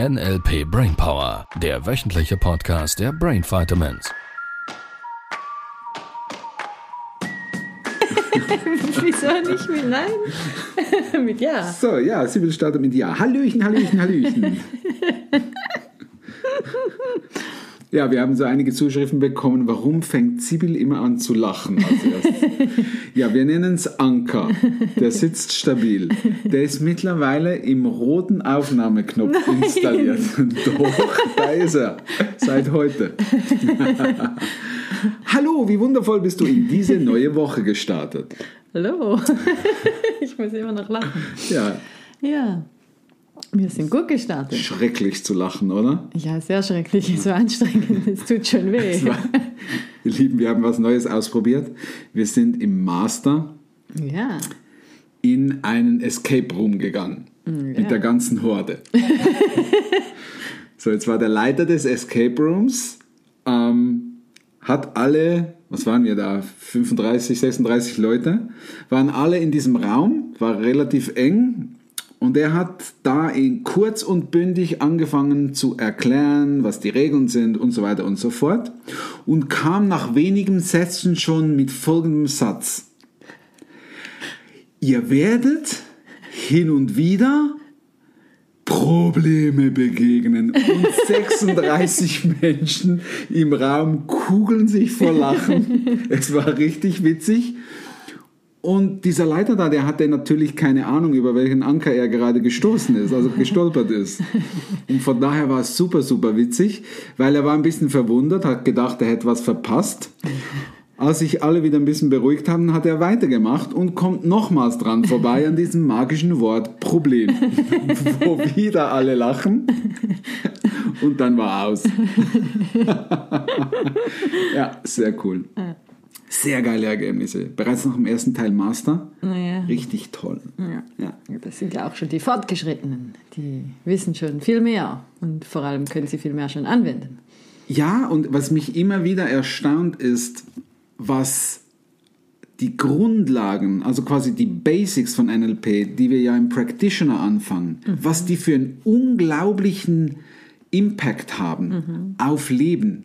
NLP Brainpower, der wöchentliche Podcast der Brain Vitamins. Wieso nicht mit Nein? mit Ja. So, ja, Sibyl startet mit Ja. Hallöchen, Hallöchen, Hallöchen. ja, wir haben so einige Zuschriften bekommen. Warum fängt Sibyl immer an zu lachen ja, wir nennen es Anker. Der sitzt stabil. Der ist mittlerweile im roten Aufnahmeknopf installiert. Doch, da ist er. Seit heute. Hallo, wie wundervoll bist du in diese neue Woche gestartet. Hallo. ich muss immer noch lachen. Ja, Ja. Wir sind gut gestartet. schrecklich zu lachen, oder? Ja, sehr schrecklich, so anstrengend. Es tut schon weh. War- Ihr Lieben, wir haben was Neues ausprobiert. Wir sind im Master Ja. in einen Escape Room gegangen. Mit der ganzen Horde. so, jetzt war der Leiter des Escape Rooms, ähm, hat alle, was waren wir da, 35, 36 Leute, waren alle in diesem Raum, war relativ eng. Und er hat da in kurz und bündig angefangen zu erklären, was die Regeln sind und so weiter und so fort. Und kam nach wenigen Sätzen schon mit folgendem Satz. Ihr werdet hin und wieder Probleme begegnen. Und 36 Menschen im Raum kugeln sich vor Lachen. Es war richtig witzig. Und dieser Leiter da, der hatte natürlich keine Ahnung, über welchen Anker er gerade gestoßen ist, also gestolpert ist. Und von daher war es super, super witzig, weil er war ein bisschen verwundert, hat gedacht, er hätte was verpasst. Als sich alle wieder ein bisschen beruhigt haben, hat er weitergemacht und kommt nochmals dran vorbei an diesem magischen Wort Problem, wo wieder alle lachen. Und dann war aus. ja, sehr cool. Sehr geile Ergebnisse. Bereits nach dem ersten Teil Master. Naja. Richtig toll. Ja. Ja. Das sind ja auch schon die Fortgeschrittenen. Die wissen schon viel mehr und vor allem können sie viel mehr schon anwenden. Ja, und was mich immer wieder erstaunt ist, was die Grundlagen, also quasi die Basics von NLP, die wir ja im Practitioner anfangen, was die für einen unglaublichen Impact haben auf Leben.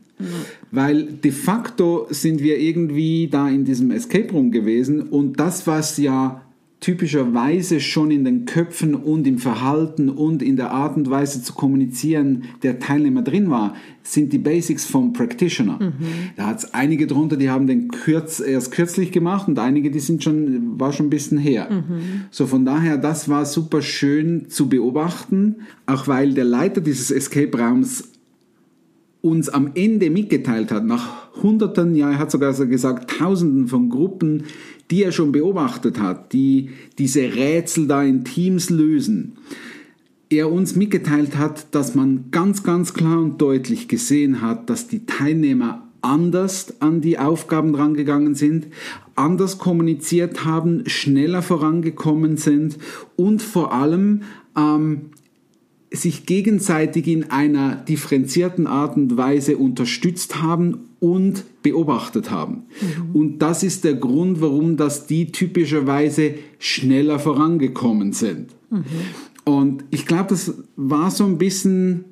Weil de facto sind wir irgendwie da in diesem Escape Room gewesen und das, was ja typischerweise schon in den Köpfen und im Verhalten und in der Art und Weise zu kommunizieren der Teilnehmer drin war, sind die Basics vom Practitioner. Da hat es einige drunter, die haben den kürz, erst kürzlich gemacht und einige, die sind schon, war schon ein bisschen her. So von daher, das war super schön zu beobachten, auch weil der Leiter dieses Escape Raums uns am Ende mitgeteilt hat, nach Hunderten, ja, er hat sogar so gesagt, Tausenden von Gruppen, die er schon beobachtet hat, die diese Rätsel da in Teams lösen, er uns mitgeteilt hat, dass man ganz, ganz klar und deutlich gesehen hat, dass die Teilnehmer anders an die Aufgaben rangegangen sind, anders kommuniziert haben, schneller vorangekommen sind und vor allem ähm, sich gegenseitig in einer differenzierten Art und Weise unterstützt haben und beobachtet haben. Und das ist der Grund, warum das die typischerweise schneller vorangekommen sind. Und ich glaube, das war so ein bisschen,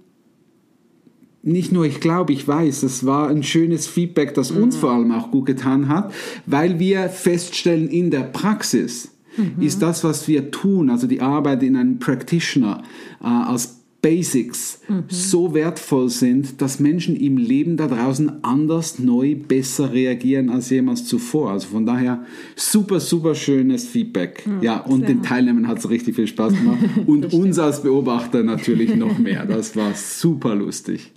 nicht nur ich glaube, ich weiß, das war ein schönes Feedback, das uns vor allem auch gut getan hat, weil wir feststellen in der Praxis, ist das, was wir tun, also die Arbeit in einem Practitioner äh, als Basics so wertvoll sind, dass Menschen im Leben da draußen anders, neu, besser reagieren als jemals zuvor. Also von daher super, super schönes Feedback. ja, und den Teilnehmern hat es richtig viel Spaß gemacht und uns als Beobachter natürlich noch mehr. Das war super lustig.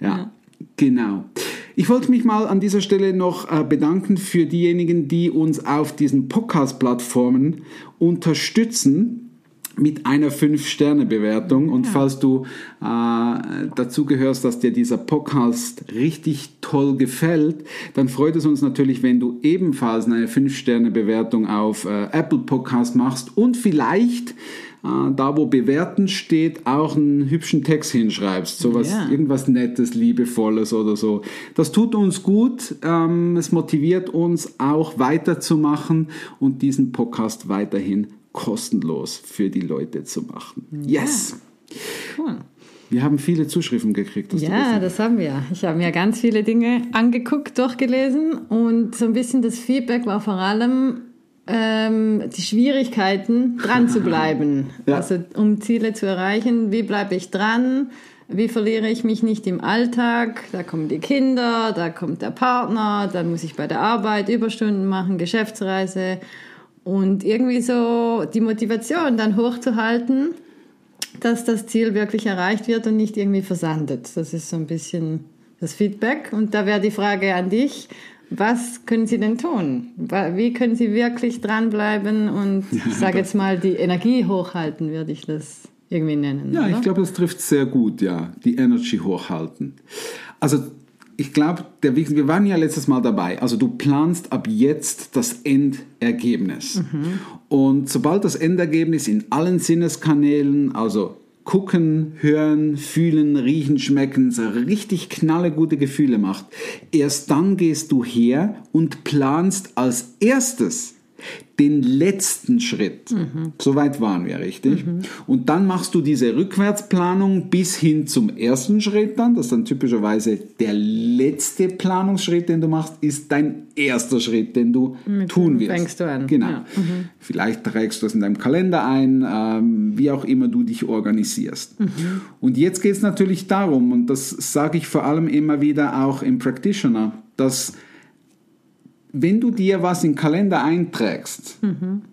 ja. Genau. Ich wollte mich mal an dieser Stelle noch äh, bedanken für diejenigen, die uns auf diesen Podcast-Plattformen unterstützen mit einer 5-Sterne-Bewertung. Und falls du äh, dazu gehörst, dass dir dieser Podcast richtig toll gefällt, dann freut es uns natürlich, wenn du ebenfalls eine 5-Sterne-Bewertung auf äh, Apple Podcast machst und vielleicht da, wo bewerten steht, auch einen hübschen Text hinschreibst. Sowas, Ja. irgendwas Nettes, Liebevolles oder so. Das tut uns gut. Ähm, es motiviert uns auch weiterzumachen und diesen Podcast weiterhin kostenlos für die Leute zu machen. Yes! Cool. Wir haben viele Zuschriften gekriegt. Ja, das haben wir. Ich habe mir ganz viele Dinge angeguckt, durchgelesen und so ein bisschen das Feedback war vor allem ähm, die Schwierigkeiten, dran zu bleiben. Ja. Also um Ziele zu erreichen, wie bleibe ich dran? Wie verliere ich mich nicht im Alltag? Da kommen die Kinder, da kommt der Partner, dann muss ich bei der Arbeit Überstunden machen, Geschäftsreise und irgendwie so die Motivation dann hochzuhalten, dass das Ziel wirklich erreicht wird und nicht irgendwie versandet. Das ist so ein bisschen das Feedback. Und da wäre die Frage an dich, was können Sie denn tun? Wie können Sie wirklich dranbleiben und ich sage jetzt mal die Energie hochhalten, würde ich das irgendwie nennen. Ja, oder? ich glaube, das trifft sehr gut, ja, die Energy hochhalten. Also ich glaube, der Weg- wir waren ja letztes Mal dabei. Also du planst ab jetzt das Endergebnis. Und sobald das Endergebnis in allen Sinneskanälen, also gucken, hören, fühlen, riechen, schmecken, so richtig knalle gute Gefühle macht, erst dann gehst du her und planst als erstes den letzten Schritt. So weit waren wir, richtig? Und dann machst du diese Rückwärtsplanung bis hin zum ersten Schritt dann. Das ist dann typischerweise der letzte Planungsschritt, den du machst, ist dein erster Schritt, den du tun dem wirst. fängst du an, Genau. ja. Vielleicht trägst du das in deinem Kalender ein, ähm, wie auch immer du dich organisierst. Und jetzt geht es natürlich darum, und das sage ich vor allem immer wieder auch im Practitioner, dass wenn du dir was in den Kalender einträgst,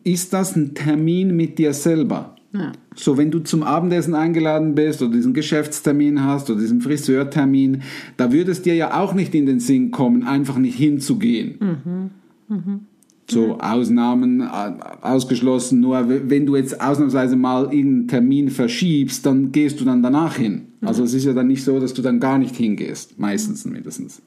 ist das ein Termin mit dir selber. Ja. So, wenn du zum Abendessen eingeladen bist oder diesen Geschäftstermin hast oder diesen Friseurtermin, da würde es dir ja auch nicht in den Sinn kommen, einfach nicht hinzugehen. So Ausnahmen äh, ausgeschlossen, nur wenn du jetzt ausnahmsweise mal irgendeinen Termin verschiebst, dann gehst du dann danach hin. Also es ist ja dann nicht so, dass du dann gar nicht hingehst, meistens mindestens.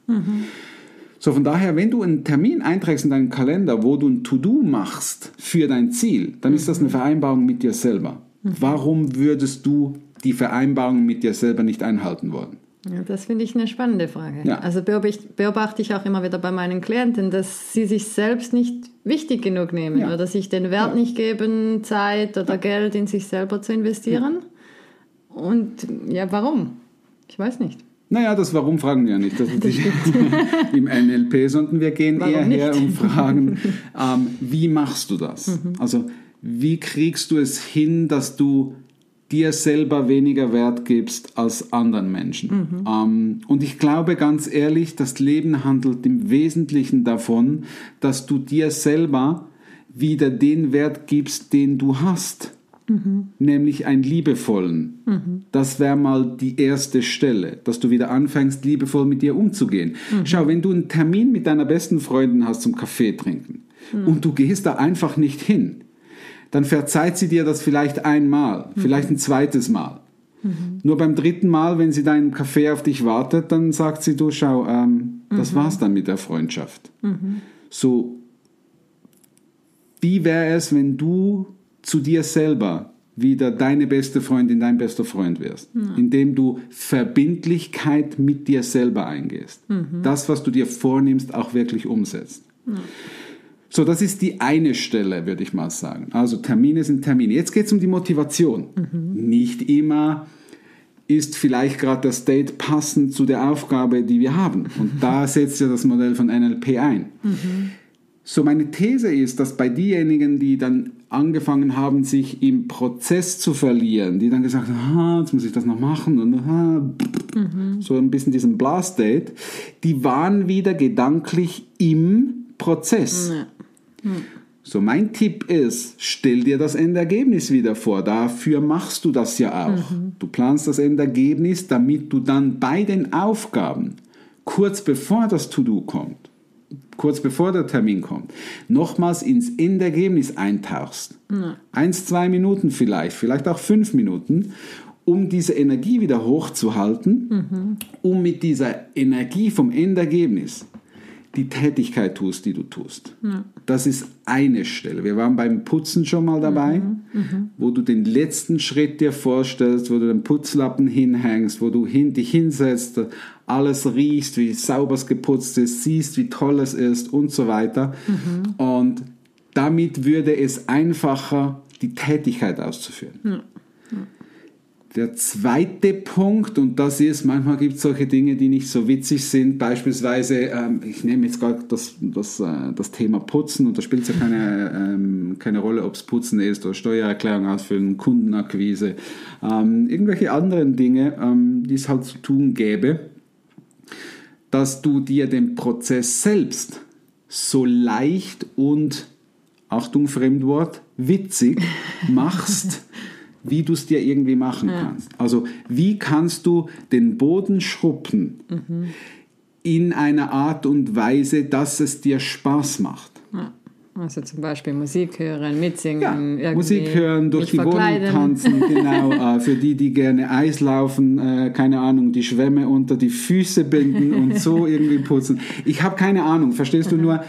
So, von daher, wenn du einen Termin einträgst in deinen Kalender, wo du ein To-Do machst für dein Ziel, dann ist das eine Vereinbarung mit dir selber. Warum würdest du die Vereinbarung mit dir selber nicht einhalten wollen? Ja, das finde ich eine spannende Frage. Ja. Also beobachte, ich auch immer wieder bei meinen Klienten, dass sie sich selbst nicht wichtig genug nehmen Ja. oder sich den Wert nicht geben, Zeit oder Geld in sich selber zu investieren. Und ja, warum? Ich weiß nicht. Naja, das Warum fragen wir ja nicht. Das ist nicht im NLP, sondern wir gehen Warum eher her nicht? und fragen, ähm, wie machst du das? Mhm. Also, wie kriegst du es hin, dass du dir selber weniger Wert gibst als anderen Menschen? Mhm. Ähm, und ich glaube ganz ehrlich, das Leben handelt im Wesentlichen davon, dass du dir selber wieder den Wert gibst, den du hast nämlich einen liebevollen. Das wäre mal die erste Stelle, dass du wieder anfängst, liebevoll mit dir umzugehen. Schau, wenn du einen Termin mit deiner besten Freundin hast zum Kaffee trinken und du gehst da einfach nicht hin, dann verzeiht sie dir das vielleicht einmal, vielleicht ein zweites Mal. Nur beim dritten Mal, wenn sie deinen Kaffee auf dich wartet, dann sagt sie, du schau, ähm, das war's dann mit der Freundschaft. So, wie wäre es, wenn du zu dir selber wieder deine beste Freundin, dein bester Freund wirst, indem du Verbindlichkeit mit dir selber eingehst. Das, was du dir vornimmst, auch wirklich umsetzt. So, das ist die eine Stelle, würde ich mal sagen. Also Termine sind Termine. Jetzt geht es um die Motivation. Nicht immer ist vielleicht gerade das State passend zu der Aufgabe, die wir haben. Und da setzt ja das Modell von NLP ein. So, meine These ist, dass bei diejenigen, die dann angefangen haben, sich im Prozess zu verlieren, die dann gesagt haben, jetzt muss ich das noch machen und ah, so ein bisschen diesen Blast-Date, die waren wieder gedanklich im Prozess. So, mein Tipp ist, stell dir das Endergebnis wieder vor. Dafür machst du das ja auch. Du planst das Endergebnis, damit du dann bei den Aufgaben, kurz bevor das To-Do kommt, kurz bevor der Termin kommt, nochmals ins Endergebnis eintauchst. Eins, zwei Minuten vielleicht, vielleicht auch fünf Minuten, um diese Energie wieder hochzuhalten, um mit dieser Energie vom Endergebnis die Tätigkeit tust, die du tust. Das ist eine Stelle. Wir waren beim Putzen schon mal dabei, wo du den letzten Schritt dir vorstellst, wo du den Putzlappen hinhängst, wo du hin, dich hinsetzt, alles riechst, wie sauber es geputzt ist, siehst, wie toll es ist und so weiter. Und damit würde es einfacher, die Tätigkeit auszuführen. Der zweite Punkt, und das ist, manchmal gibt es solche Dinge, die nicht so witzig sind, beispielsweise, ähm, ich nehme jetzt gerade das, das, äh, das Thema Putzen, und da spielt es ja keine, ähm, keine Rolle, ob es Putzen ist oder Steuererklärung ausfüllen, Kundenakquise, ähm, irgendwelche anderen Dinge, ähm, die es halt zu tun gäbe, dass du dir den Prozess selbst so leicht und, Achtung, Fremdwort, witzig machst, wie du es dir irgendwie machen ja. kannst. Also wie kannst du den Boden schruppen mhm. in einer Art und Weise, dass es dir Spaß macht. Ja. Also zum Beispiel Musik hören, mitsingen, ja, Musik hören, durch die Wohnung tanzen, genau. äh, für die, die gerne Eis laufen, äh, keine Ahnung, die Schwämme unter die Füße binden und so irgendwie putzen. Ich habe keine Ahnung, verstehst du nur?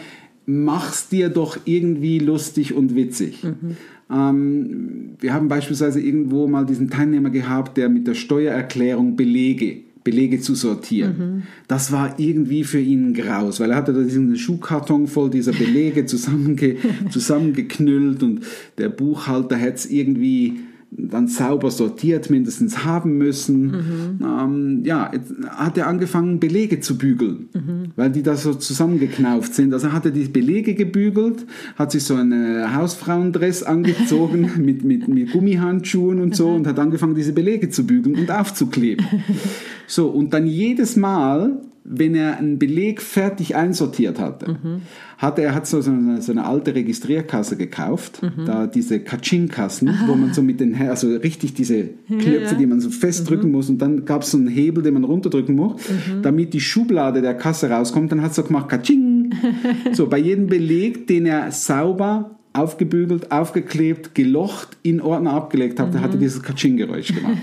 Mach's dir doch irgendwie lustig und witzig. Mhm. Ähm, wir haben beispielsweise irgendwo mal diesen Teilnehmer gehabt, der mit der Steuererklärung Belege Belege zu sortieren. Mhm. Das war irgendwie für ihn graus, weil er hatte da diesen Schuhkarton voll dieser Belege zusammenge zusammengeknüllt und der Buchhalter hätte es irgendwie dann sauber sortiert mindestens haben müssen. Mhm. Ähm, ja, hat er angefangen, Belege zu bügeln, mhm. Weil die da so zusammengeknauft sind. Also hat er die Belege gebügelt, hat sich so einen Hausfrauendress angezogen mit, mit, mit Gummihandschuhen und so mhm. und hat angefangen, diese Belege zu bügeln und aufzukleben. so, und dann jedes Mal, wenn er einen Beleg fertig einsortiert hatte, mhm. hatte er hat so, eine, so eine alte Registrierkasse gekauft, mhm. da diese Katsching-Kassen, wo man so mit den, also richtig diese Knöpfe, ja, ja. die man so festdrücken mhm. muss und dann gab es so einen Hebel, den man runterdrücken muss, damit die Schublade der Kasse rauskommt, dann hat es so gemacht, Katsching. so, bei jedem Beleg, den er sauber aufgebügelt, aufgeklebt, gelocht, in Ordner abgelegt hat, mhm. hat er dieses Katsching-Geräusch gemacht.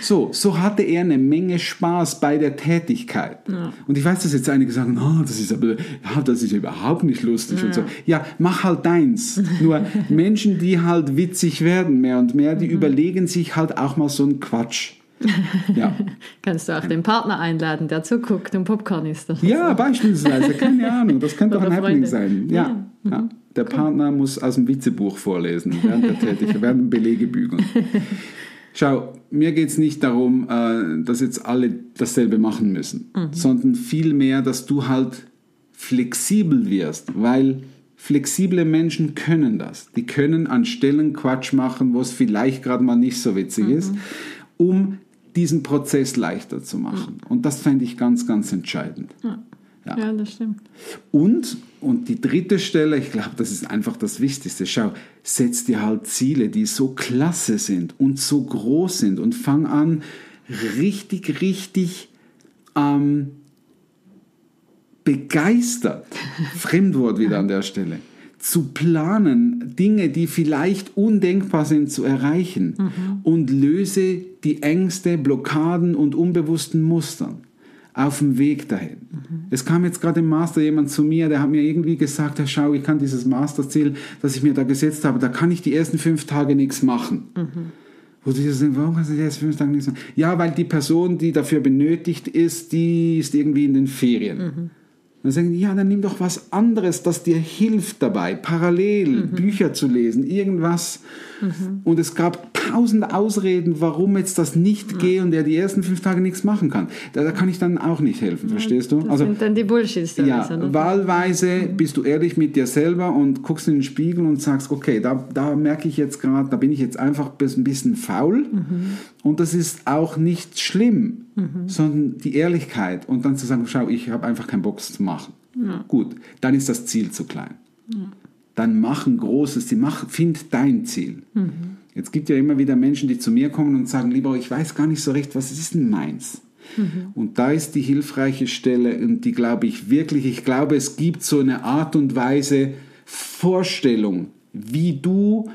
so, so hatte er eine Menge Spaß bei der Tätigkeit. Ja. Und ich weiß, dass jetzt einige sagen, oh, das ist aber, ja, das ist überhaupt nicht lustig ja. und so. Ja, mach halt deins. Nur Menschen, die halt witzig werden mehr und mehr, die mhm. überlegen sich halt auch mal so einen Quatsch. Ja. Kannst du auch den Partner einladen, der zuguckt und Popcorn isst. Ja, so. beispielsweise, keine Ahnung, das könnte auch ein Happening sein. Ja, ja. Der Partner muss aus dem Witzebuch vorlesen, während der Tätigkeit, während Belege bügeln. Schau, mir geht es nicht darum, äh, dass jetzt alle dasselbe machen müssen, mhm. sondern vielmehr, dass du halt flexibel wirst, weil flexible Menschen können das. Die können an Stellen Quatsch machen, wo es vielleicht gerade mal nicht so witzig mhm. ist, um diesen Prozess leichter zu machen. Mhm. Und das fände ich ganz, ganz entscheidend. Ja. Ja. ja, das stimmt. Und, und die dritte Stelle, ich glaube, das ist einfach das Wichtigste. Schau, setz dir halt Ziele, die so klasse sind und so groß sind und fang an, richtig, richtig ähm, begeistert, Fremdwort wieder an der Stelle, zu planen, Dinge, die vielleicht undenkbar sind, zu erreichen mhm. und löse die Ängste, Blockaden und unbewussten Mustern auf dem Weg dahin. Mhm. Es kam jetzt gerade im Master jemand zu mir, der hat mir irgendwie gesagt, Herr Schau, ich kann dieses Masterziel, das ich mir da gesetzt habe, da kann ich die ersten fünf Tage nichts machen. Mhm. Wo dir denkst, warum kannst du die ersten fünf Tage nichts machen? Ja, weil die Person, die dafür benötigt ist, die ist irgendwie in den Ferien. Mhm. Dann sagen die, ja, dann nimm doch was anderes, das dir hilft dabei, parallel. Bücher zu lesen, irgendwas. Und es gab tausend Ausreden, warum jetzt das nicht ja. geht und der die ersten fünf Tage nichts machen kann. Da, da kann ich dann auch nicht helfen, ja, verstehst du? Das also, sind dann die Bullshits. Ja, also, wahlweise mhm. bist du ehrlich mit dir selber und guckst in den Spiegel und sagst, okay, da, da merke ich jetzt gerade, da bin ich jetzt einfach ein bisschen faul mhm. und das ist auch nicht schlimm, mhm. sondern die Ehrlichkeit und dann zu sagen, schau, ich habe einfach keinen Bock zu machen. Ja. Gut, dann ist das Ziel zu klein. Dann mach ein großes Ziel, mach, find dein Ziel. Mhm. Jetzt gibt ja immer wieder Menschen, die zu mir kommen und sagen, lieber, ich weiß gar nicht so recht, was ist denn meins? Mhm. Und da ist die hilfreiche Stelle und die glaube ich wirklich, ich glaube, es gibt so eine Art und Weise, Vorstellung, wie du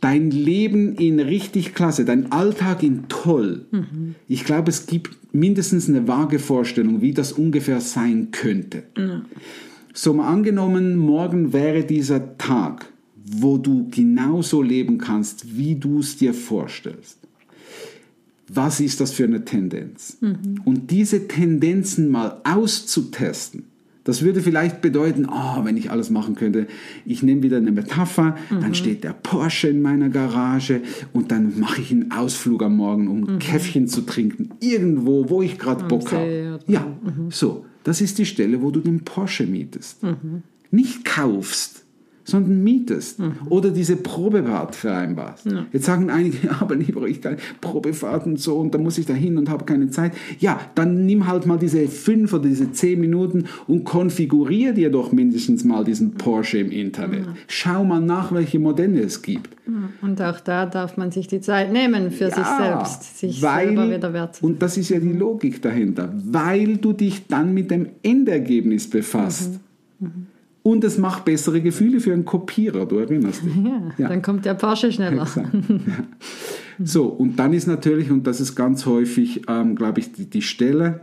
dein Leben in richtig klasse, dein Alltag in toll. Mhm. Ich glaube, es gibt mindestens eine vage Vorstellung, wie das ungefähr sein könnte. Mhm. So mal angenommen, morgen wäre dieser Tag wo du genauso leben kannst, wie du es dir vorstellst. Was ist das für eine Tendenz? Mhm. Und diese Tendenzen mal auszutesten, Das würde vielleicht bedeuten, oh, wenn ich alles machen könnte, ich nehme wieder eine Metapher, dann steht der Porsche in meiner Garage und dann mache ich einen Ausflug am Morgen, um ein Käffchen zu trinken, irgendwo, wo ich gerade Bock habe. Ja, so, das ist die Stelle, wo du den Porsche mietest. Nicht kaufst, sondern mietest oder diese Probefahrt vereinbarst. Jetzt sagen einige, ja, aber lieber ich kann Probefahrt und so und dann muss ich da hin und habe keine Zeit. Ja, dann nimm halt mal diese fünf oder diese zehn Minuten und konfigurier dir doch mindestens mal diesen Porsche im Internet. Schau mal nach, welche Modelle es gibt. Und auch da darf man sich die Zeit nehmen für sich selbst, sich selber wieder wert Und das ist ja die Logik dahinter, weil du dich dann mit dem Endergebnis befasst. Mhm. Und es macht bessere Gefühle für einen Kopierer, du erinnerst dich. Ja, Ja. dann kommt der Porsche schneller. Ja. So, und dann ist natürlich, und das ist ganz häufig, ähm, glaube ich, die, die Stelle,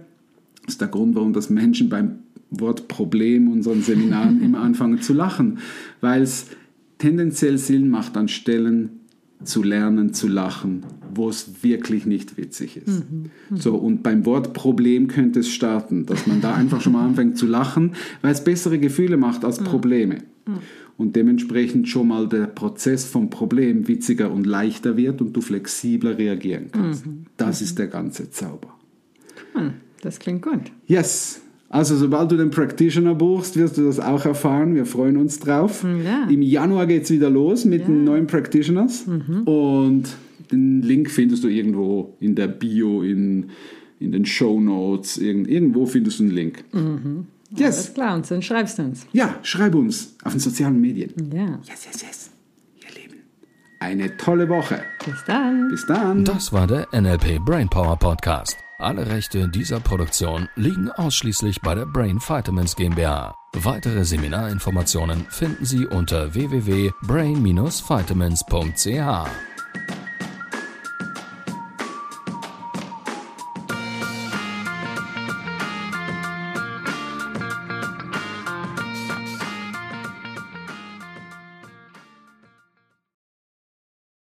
ist der Grund, warum das Menschen beim Wort Problem unseren Seminaren immer anfangen zu lachen, weil es tendenziell Sinn macht, an Stellen zu lernen, zu lachen, wo es wirklich nicht witzig ist. So, und beim Wort Problem könnte es starten, dass man da einfach schon mal anfängt zu lachen, weil es bessere Gefühle macht als Probleme. Und dementsprechend schon mal der Prozess vom Problem witziger und leichter wird und du flexibler reagieren kannst. Das ist der ganze Zauber. Hm, Das klingt gut. Yes. Also sobald du den Practitioner buchst, wirst du das auch erfahren. Wir freuen uns drauf. Ja. Im Januar geht es wieder los mit den neuen Practitioners. Und den Link findest du irgendwo in der Bio, in, in den Show Notes. Irgend, irgendwo findest du einen Link. Yes. Alles klar, und dann schreibst du uns. Ja, schreib uns auf den sozialen Medien. Ja, Yes, yes, yes. Eine tolle Woche. bis dann. Bis dann. Das war der NLP Brainpower Podcast. Alle Rechte dieser Produktion liegen ausschließlich bei der Brain Vitamins GmbH. Weitere Seminarinformationen finden Sie unter www.brain-vitamins.ch.